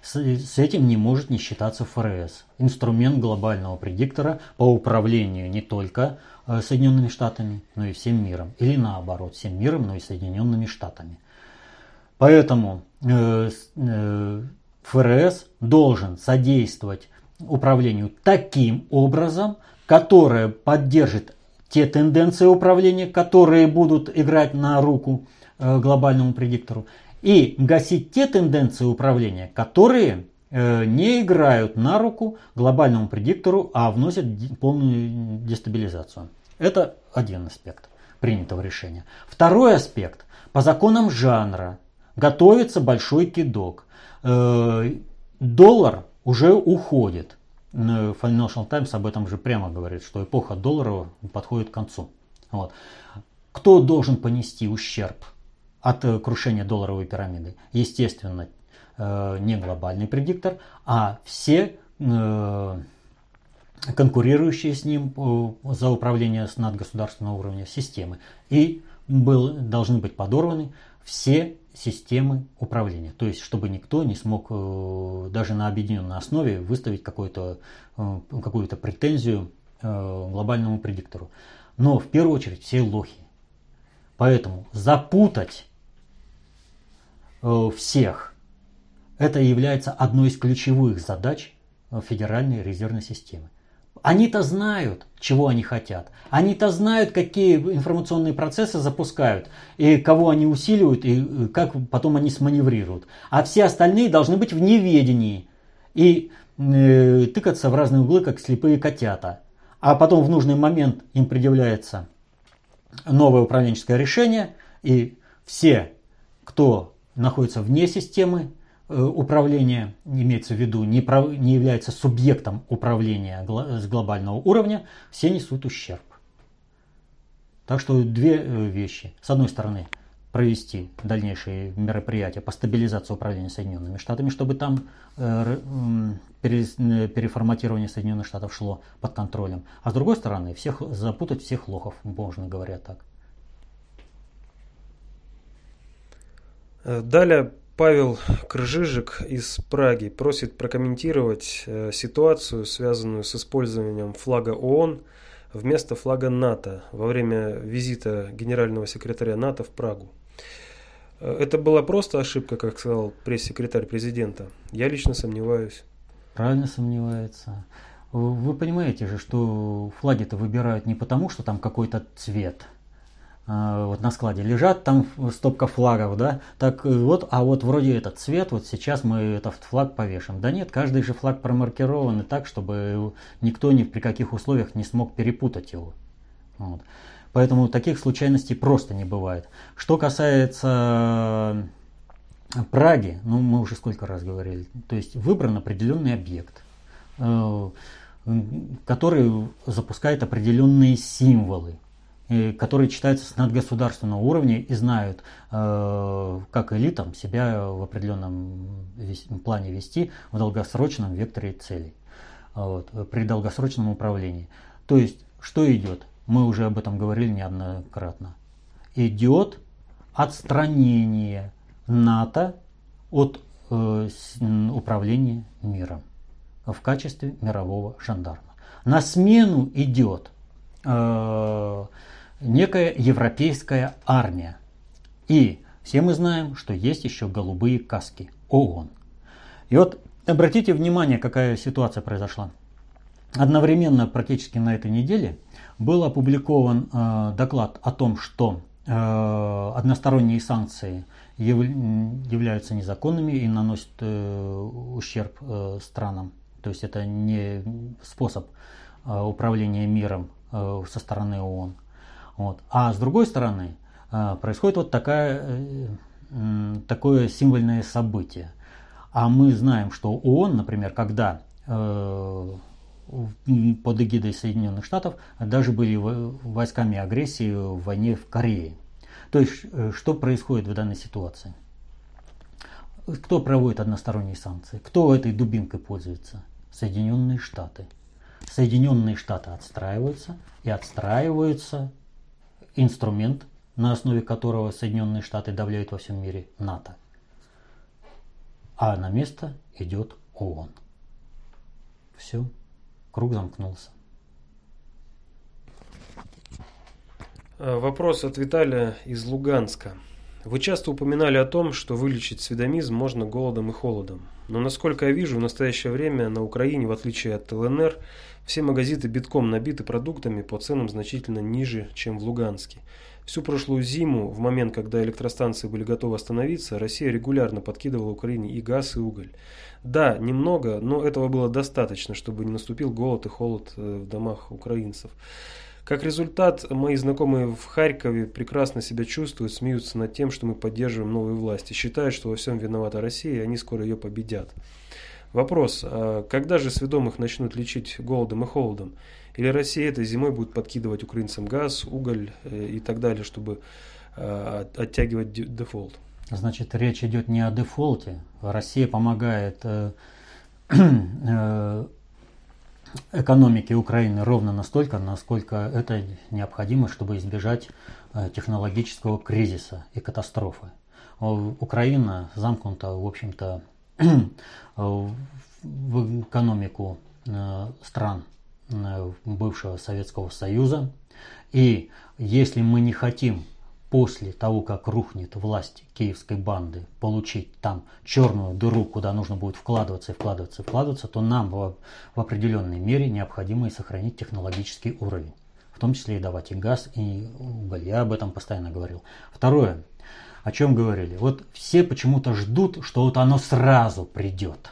С, с этим не может не считаться ФРС, инструмент глобального предиктора по управлению не только э, Соединенными Штатами, но и всем миром. Или наоборот, всем миром, но и Соединенными Штатами. Поэтому э, э, ФРС должен содействовать управлению таким образом, которое поддержит те тенденции управления, которые будут играть на руку э, глобальному предиктору, и гасить те тенденции управления, которые э, не играют на руку глобальному предиктору, а вносят полную дестабилизацию. Это один аспект принятого решения. Второй аспект. По законам жанра готовится большой кидок. Э, доллар уже уходит. Financial Times об этом же прямо говорит, что эпоха доллара подходит к концу. Вот. Кто должен понести ущерб от э, крушения долларовой пирамиды? Естественно, э, не глобальный предиктор, а все э, конкурирующие с ним за управление с надгосударственного уровня системы. И был, должны быть подорваны все системы управления. То есть, чтобы никто не смог э, даже на объединенной основе выставить какую-то э, какую претензию э, глобальному предиктору. Но в первую очередь все лохи. Поэтому запутать всех это является одной из ключевых задач Федеральной резервной системы. Они-то знают, чего они хотят. Они-то знают, какие информационные процессы запускают, и кого они усиливают, и как потом они сманеврируют. А все остальные должны быть в неведении и э, тыкаться в разные углы, как слепые котята. А потом в нужный момент им предъявляется новое управленческое решение, и все, кто находится вне системы, Э, управления, имеется в виду, не, прав, не является субъектом управления с глобального уровня, все несут ущерб. Так что две э, вещи. С одной стороны, провести дальнейшие мероприятия по стабилизации управления Соединенными Штатами, чтобы там э, переформатирование Соединенных Штатов шло под контролем. А с другой стороны, всех, запутать всех лохов, можно говоря так. Далее Павел Крыжижик из Праги просит прокомментировать э, ситуацию, связанную с использованием флага ООН вместо флага НАТО во время визита генерального секретаря НАТО в Прагу. Э, это была просто ошибка, как сказал пресс-секретарь президента. Я лично сомневаюсь. Правильно сомневается. Вы понимаете же, что флаги-то выбирают не потому, что там какой-то цвет – вот на складе лежат там стопка флагов, да, так вот, а вот вроде этот цвет, вот сейчас мы этот флаг повешим. Да нет, каждый же флаг промаркирован и так, чтобы никто ни при каких условиях не смог перепутать его. Вот. Поэтому таких случайностей просто не бывает. Что касается Праги, ну мы уже сколько раз говорили, то есть выбран определенный объект, э, который запускает определенные символы которые читаются с надгосударственного уровня и знают, э, как элитам себя в определенном плане вести в долгосрочном векторе целей, вот, при долгосрочном управлении. То есть, что идет? Мы уже об этом говорили неоднократно. Идет отстранение НАТО от э, управления миром в качестве мирового жандарма. На смену идет э, некая европейская армия. И Все мы знаем, что есть еще голубые каски ООН. И вот обратите внимание, какая ситуация произошла. Одновременно практически на этой неделе был опубликован э, доклад о том, что э, односторонние санкции яв, являются незаконными и наносят э, ущерб э, странам. То есть это не способ э, управления миром со стороны ООН. Вот. А с другой стороны э, происходит вот такая, э, э, такое символьное событие. А мы знаем, что ООН, например, когда э, под эгидой Соединенных Штатов даже были войсками агрессии в войне в Корее. То есть, э, что происходит в данной ситуации? Кто проводит односторонние санкции? Кто этой дубинкой пользуется? Соединенные Штаты. Соединенные Штаты отстраиваются и отстраиваются инструмент, на основе которого Соединенные Штаты давляют во всем мире НАТО. А на место идет ООН. Все. Круг замкнулся. Э, вопрос от Виталия из Луганска. Вы часто упоминали о том, что вылечить сведомизм можно голодом и холодом. Но насколько я вижу, в настоящее время на Украине, в отличие от ЛНР, все магазины битком набиты продуктами по ценам значительно ниже, чем в Луганске. Всю прошлую зиму, в момент, когда электростанции были готовы остановиться, Россия регулярно подкидывала Украине и газ, и уголь. Да, немного, но этого было достаточно, чтобы не наступил голод и холод э, в домах украинцев. Как результат, мои знакомые в Харькове прекрасно себя чувствуют, смеются над тем, что мы поддерживаем новые власти, считают, что во всем виновата Россия, и они скоро ее победят. Вопрос, а когда же сведомых начнут лечить голодом и холодом? Или Россия этой зимой будет подкидывать украинцам газ, уголь э, и так далее, чтобы э, оттягивать дефолт? Значит, речь идет не о дефолте. Россия помогает э, экономике Украины ровно настолько, насколько это необходимо, чтобы избежать технологического кризиса и катастрофы. Украина замкнута, в общем-то, в экономику стран Э, бывшего Советского Союза. И если мы не хотим после того, как рухнет власть киевской банды, получить там черную дыру, куда нужно будет вкладываться и вкладываться и вкладываться, то нам в, в определенной мере необходимо и сохранить технологический уровень. В том числе и давать и газ, и уголь. Я об этом постоянно говорил. Второе, о чем говорили. Вот все почему-то ждут, что вот оно сразу придет.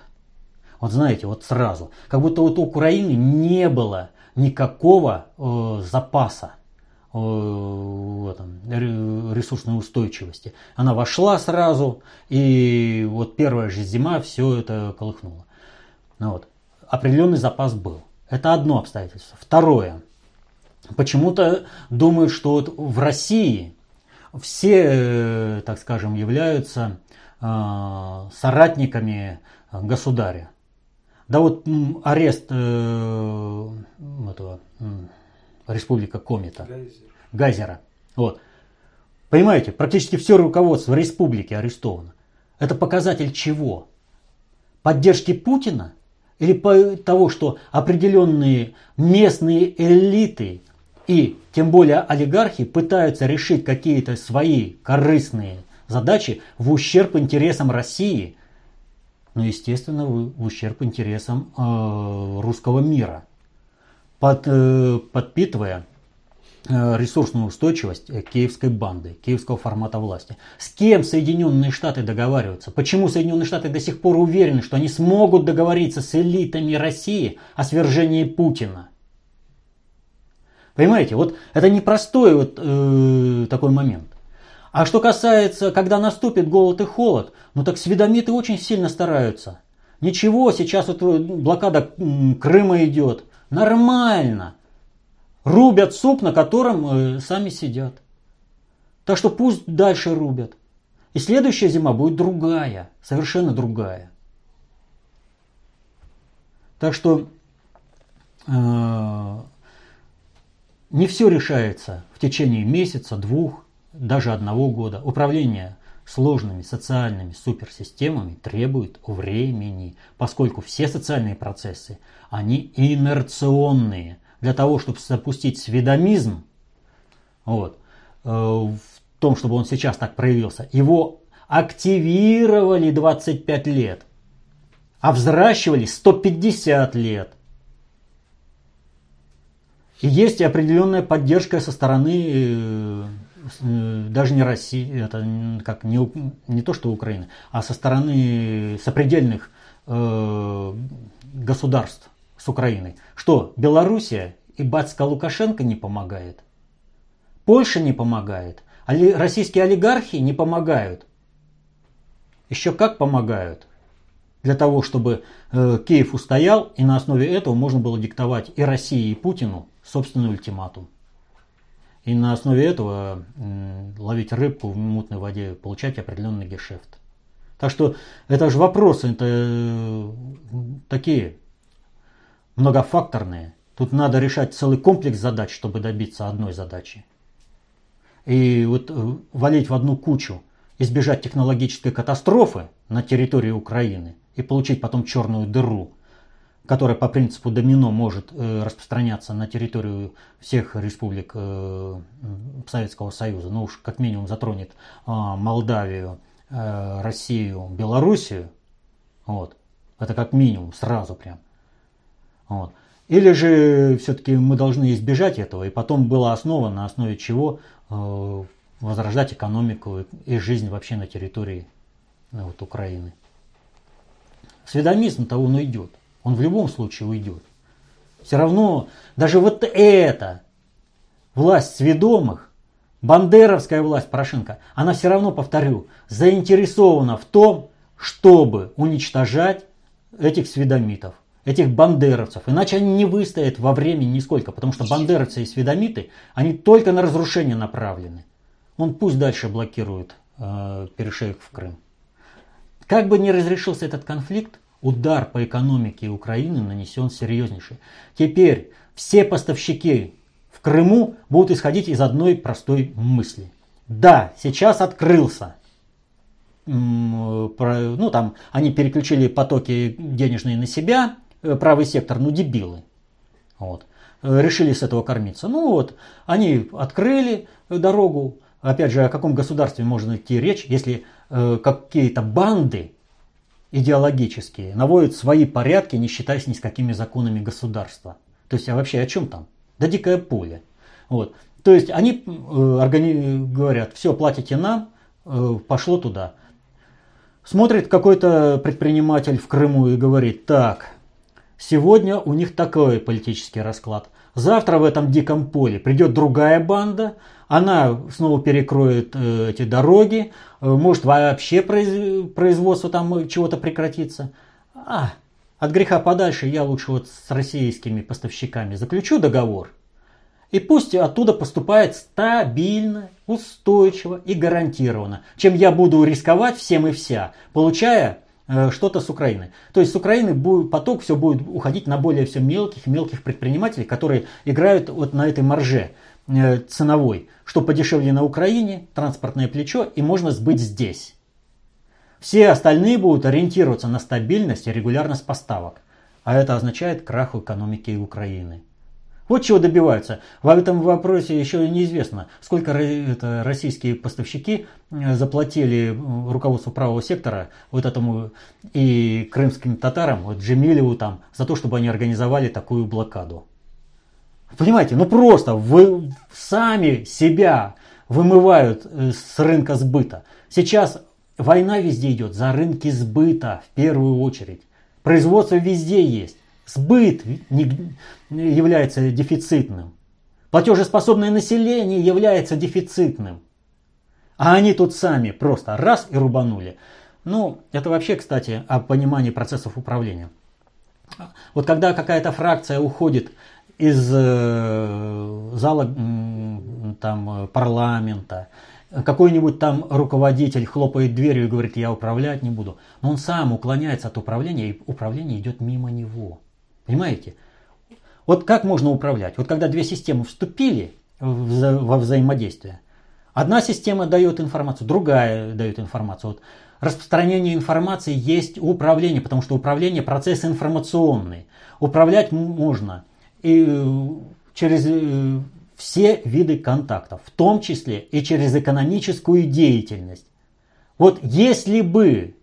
Вот знаете, вот сразу. Как будто вот у Украины не было никакого э, запаса ресурсной устойчивости. Она вошла сразу, и вот первая же зима все это колыхнуло. Ну вот. Определенный запас был. Это одно обстоятельство. Второе. Почему-то думаю, что вот в России все, э, так скажем, являются э, соратниками государя. Да вот арест э, этого республика Комита, Гайзер. Гайзера. Вот. Понимаете, практически все руководство республики арестовано. Это показатель чего? Поддержки Путина? Или по того, что определенные местные элиты и тем более олигархи пытаются решить какие-то свои корыстные задачи в ущерб интересам России – но, естественно, в ущерб интересам э, русского мира, под, э, подпитывая э, ресурсную устойчивость киевской банды, киевского формата власти. С кем Соединенные Штаты договариваются? Почему Соединенные Штаты до сих пор уверены, что они смогут договориться с элитами России о свержении Путина? Понимаете, вот это непростой вот э, такой момент. А что касается, когда наступит голод и холод, ну так сведомиты очень сильно стараются. Ничего, сейчас вот э, блокада Крыма идет. Нормально. Рубят суп, на котором э, сами сидят. Так что пусть дальше рубят. И следующая зима будет другая, совершенно другая. Так что э, не все решается в течение месяца, двух даже одного года. Управление сложными социальными суперсистемами требует времени, поскольку все социальные процессы, они инерционные. Для того, чтобы запустить сведомизм, вот, э, том, чтобы он сейчас так проявился, его активировали 25 лет, а взращивали 150 лет. И есть определенная поддержка со стороны э, даже не России, это как не, не то что Украины, а со стороны сопредельных э, государств с Украиной. Что, Белоруссия и батька Лукашенко не помогает? Польша не помогает? Али, российские олигархи не помогают? Еще как помогают? Для того, чтобы э, Киев устоял, и на основе этого можно было диктовать и России, и Путину собственный ультиматум. И на основе этого ловить рыбку в мутной воде, получать определенный гешефт. Так что это же вопросы, это э, такие многофакторные. Тут надо решать целый комплекс задач, чтобы добиться одной задачи. И вот э, валить в одну кучу, избежать технологической катастрофы на территории Украины и получить потом черную дыру, которая по принципу домино может э, распространяться на территорию всех республик э, Советского Союза, ну уж как минимум затронет а, Молдавию, Россию, Белоруссию, вот, это как минимум сразу прям. Вот. Или же все-таки мы должны избежать этого, и потом была основа, на основе чего э, возрождать экономику и жизнь вообще на территории э, вот, Украины. Сведомизм-то он уйдет. Он в любом случае уйдет. Все равно даже вот это, власть сведомых, бандеровская власть Порошенко, она все равно, повторю, заинтересована в том, чтобы уничтожать этих сведомитов этих бандеровцев. Иначе они не выстоят во времени нисколько, потому что бандеровцы и сведомиты, они только на разрушение направлены. Он пусть дальше блокирует э, перешеек в Крым. Как бы ни разрешился этот конфликт, удар по экономике Украины нанесен серьезнейший. Теперь все поставщики в Крыму будут исходить из одной простой мысли. Да, сейчас открылся ну там они переключили потоки денежные на себя, Э, правый сектор, ну дебилы. Вот. Э, решили с этого кормиться. Ну вот, они открыли дорогу. Опять же, о каком государстве можно идти речь, если э, какие-то банды идеологические наводят свои порядки, не считаясь ни с какими законами государства. То есть, а вообще о чем там? Да дикое поле. Вот. То есть они э, органи- говорят, все, платите нам, э, пошло туда. Смотрит какой-то предприниматель в Крыму и говорит, так, Сегодня у них такой политический расклад. Завтра в этом диком поле придет другая банда, она снова перекроет э, эти дороги, э, может вообще произ, производство там чего-то прекратится. А, от греха подальше я лучше вот с российскими поставщиками заключу договор. И пусть оттуда поступает стабильно, устойчиво и гарантированно, чем я буду рисковать всем и вся, получая Э, что-то с Украины. То есть с Украины будет, поток все будет уходить на более все мелких, мелких предпринимателей, которые играют вот на этой марже э, ценовой, что подешевле на Украине, транспортное плечо и можно сбыть здесь. Все остальные будут ориентироваться на стабильность и регулярность поставок, а это означает крах экономики Украины. Вот чего добиваются. В этом вопросе еще неизвестно, сколько это российские поставщики э, заплатили э, руководству правого сектора, вот этому и крымским татарам, вот Джемилеву там, за то, чтобы они организовали такую блокаду. Понимаете, ну просто вы сами себя вымывают э, с рынка сбыта. Сейчас война везде идет за рынки сбыта в первую очередь. Производство везде есть. Сбыт является дефицитным. Платежеспособное население является дефицитным. А они тут сами просто раз и рубанули. Ну, это вообще, кстати, о понимании процессов управления. Вот когда какая-то фракция уходит из э, зала там, парламента, какой-нибудь там руководитель хлопает дверью и говорит, я управлять не буду. Но он сам уклоняется от управления, и управление идет мимо него. Понимаете? Вот как можно управлять? Вот когда две системы вступили во взаимодействие, одна система дает информацию, другая дает информацию. Вот распространение информации есть управление, потому что управление процесс информационный. Управлять можно и э, через э, все виды контактов, в том числе и через экономическую деятельность. Вот если бы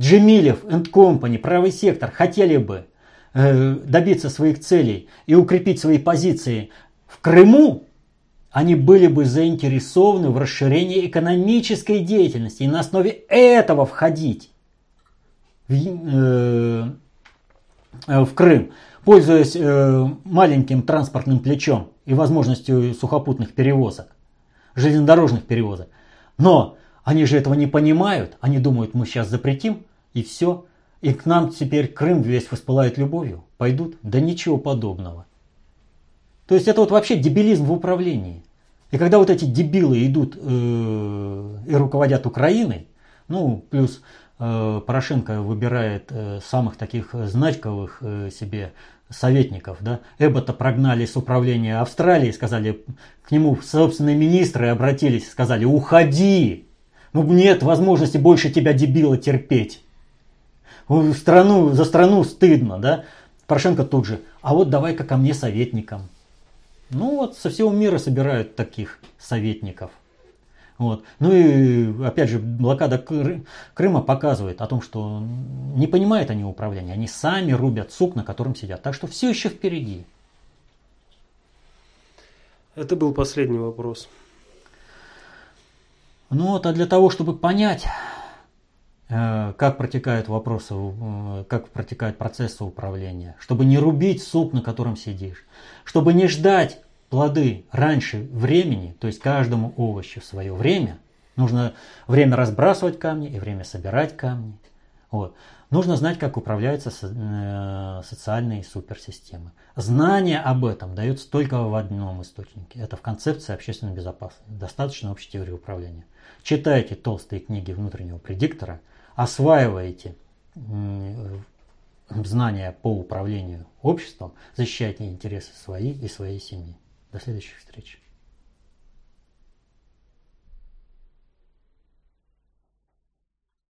Джемилев и Company, правый сектор, хотели бы добиться своих целей и укрепить свои позиции в Крыму, они были бы заинтересованы в расширении экономической деятельности и на основе этого входить в, э, э, в Крым, пользуясь э, маленьким транспортным плечом и возможностью сухопутных перевозок, железнодорожных перевозок. Но они же этого не понимают. Они думают, мы сейчас запретим, и все. И к нам теперь Крым весь воспылает любовью. Пойдут? Да ничего подобного. То есть это вот вообще дебилизм в управлении. И когда вот эти дебилы идут э, и руководят Украиной, ну, плюс э, Порошенко выбирает э, самых таких значковых себе советников, да, Эббота прогнали с управления Австралии, сказали, к нему собственные министры обратились, сказали, уходи, ну нет возможности больше тебя дебила терпеть. Страну, за страну стыдно, да? Порошенко тут же, а вот давай-ка ко мне советникам. Ну вот со всего мира собирают таких советников. Вот. Ну и опять же, блокада Крыма показывает о том, что не понимают они управления, они сами рубят сук, на котором сидят. Так что все еще впереди. Это был последний вопрос. Ну вот, а для того, чтобы понять, как протекают вопросы, э, как протекают процессы управления, чтобы не рубить суп, на котором сидишь, чтобы не ждать плоды раньше времени, то есть каждому овощу свое время, нужно время разбрасывать камни и время собирать камни. Вот. Нужно знать, как управляются э, социальные суперсистемы. Знание об этом дается только в одном источнике. Это в концепции общественной безопасности. Достаточно общей теории управления. Читайте толстые книги внутреннего предиктора, осваивайте знания по управлению обществом, защищайте интересы свои и своей семьи. До следующих встреч.